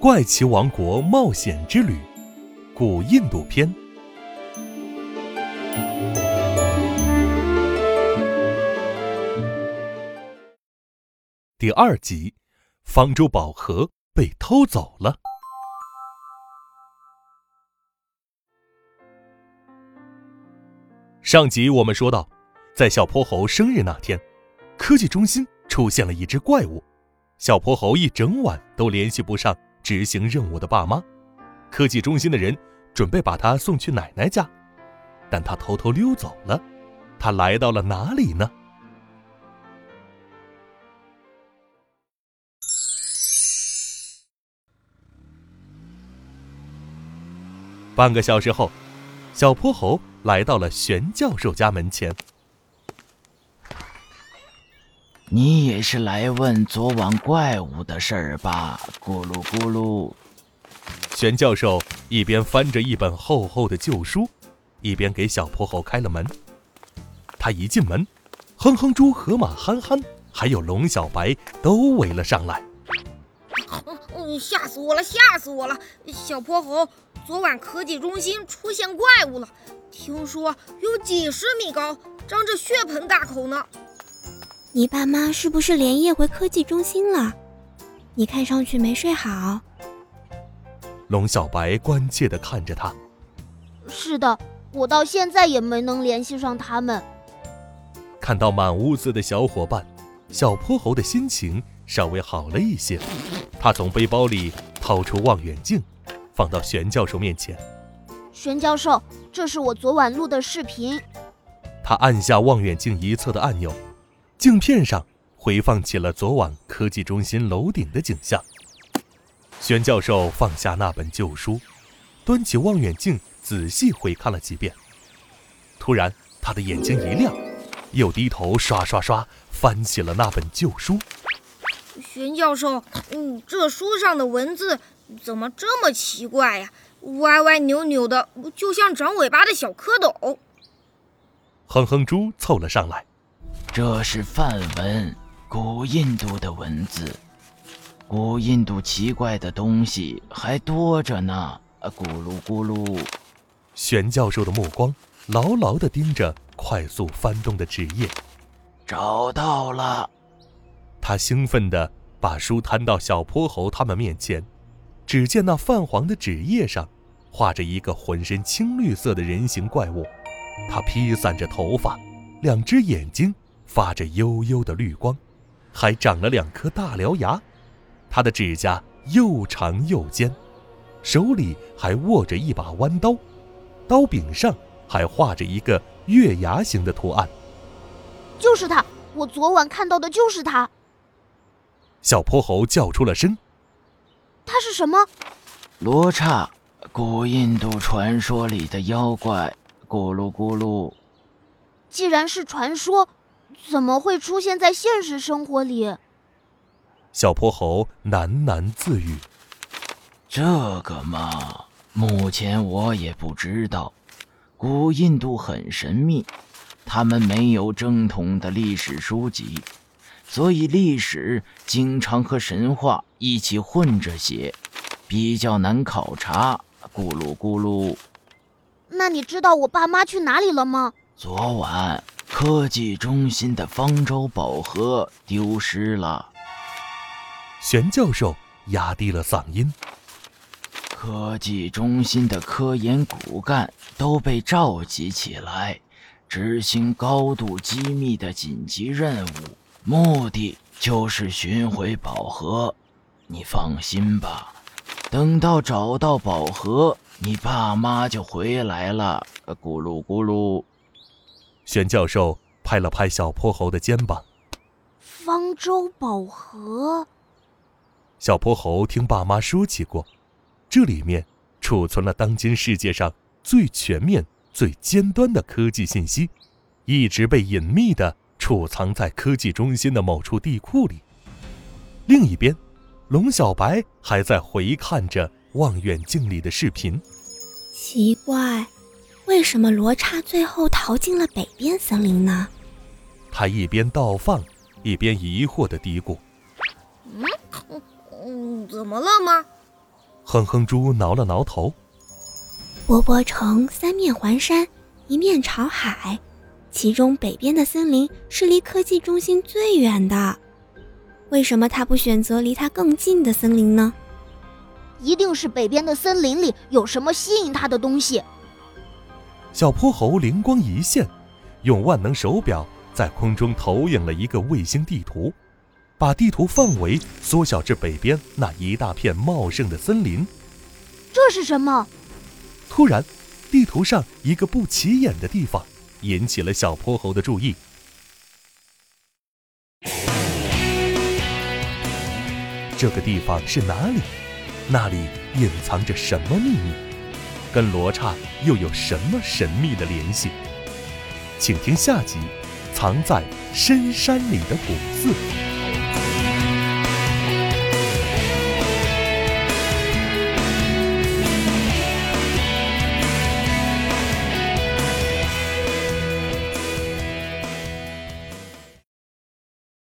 怪奇王国冒险之旅》古印度篇第二集：方舟宝盒被偷走了。上集我们说到，在小泼猴生日那天，科技中心出现了一只怪物。小泼猴一整晚都联系不上执行任务的爸妈，科技中心的人准备把他送去奶奶家，但他偷偷溜走了。他来到了哪里呢？半个小时后，小泼猴来到了玄教授家门前。你也是来问昨晚怪物的事儿吧？咕噜咕噜。玄教授一边翻着一本厚厚的旧书，一边给小泼猴开了门。他一进门，哼哼猪、河马憨憨还有龙小白都围了上来。吓死我了！吓死我了！小泼猴，昨晚科技中心出现怪物了，听说有几十米高，张着血盆大口呢。你爸妈是不是连夜回科技中心了？你看上去没睡好。龙小白关切地看着他。是的，我到现在也没能联系上他们。看到满屋子的小伙伴，小泼猴的心情稍微好了一些。他从背包里掏出望远镜，放到玄教授面前。玄教授，这是我昨晚录的视频。他按下望远镜一侧的按钮，镜片上回放起了昨晚科技中心楼顶的景象。玄教授放下那本旧书，端起望远镜仔细回看了几遍。突然，他的眼睛一亮，又低头刷刷刷翻起了那本旧书。玄教授，嗯，这书上的文字怎么这么奇怪呀？歪歪扭扭的，就像长尾巴的小蝌蚪。哼哼猪凑了上来，这是梵文，古印度的文字。古印度奇怪的东西还多着呢。咕噜咕噜，玄教授的目光牢牢地盯着快速翻动的纸页，找到了。他兴奋地把书摊到小泼猴他们面前，只见那泛黄的纸页上画着一个浑身青绿色的人形怪物，它披散着头发，两只眼睛发着幽幽的绿光，还长了两颗大獠牙。它的指甲又长又尖，手里还握着一把弯刀，刀柄上还画着一个月牙形的图案。就是他，我昨晚看到的就是他。小泼猴叫出了声：“他是什么？罗刹，古印度传说里的妖怪。咕噜咕噜。既然是传说，怎么会出现在现实生活里？”小泼猴喃喃自语：“这个嘛，目前我也不知道。古印度很神秘，他们没有正统的历史书籍。”所以历史经常和神话一起混着写，比较难考察。咕噜咕噜。那你知道我爸妈去哪里了吗？昨晚科技中心的方舟宝盒丢失了。玄教授压低了嗓音。科技中心的科研骨干都被召集起来，执行高度机密的紧急任务。目的就是寻回宝盒，你放心吧，等到找到宝盒，你爸妈就回来了。咕噜咕噜，玄教授拍了拍小泼猴的肩膀。方舟宝盒，小泼猴听爸妈说起过，这里面储存了当今世界上最全面、最尖端的科技信息，一直被隐秘的。储藏在科技中心的某处地库里。另一边，龙小白还在回看着望远镜里的视频。奇怪，为什么罗刹最后逃进了北边森林呢？他一边倒放，一边疑惑的嘀咕：“嗯，嗯，怎么了吗？哼哼猪挠了挠头。波波城三面环山，一面朝海，其中北边的森林是离科技中心最远的。为什么他不选择离他更近的森林呢？一定是北边的森林里有什么吸引他的东西。小泼猴灵光一现，用万能手表在空中投影了一个卫星地图，把地图范围缩小至北边那一大片茂盛的森林。这是什么？突然，地图上一个不起眼的地方引起了小泼猴的注意。这个地方是哪里？那里隐藏着什么秘密？跟罗刹又有什么神秘的联系？请听下集《藏在深山里的古寺》。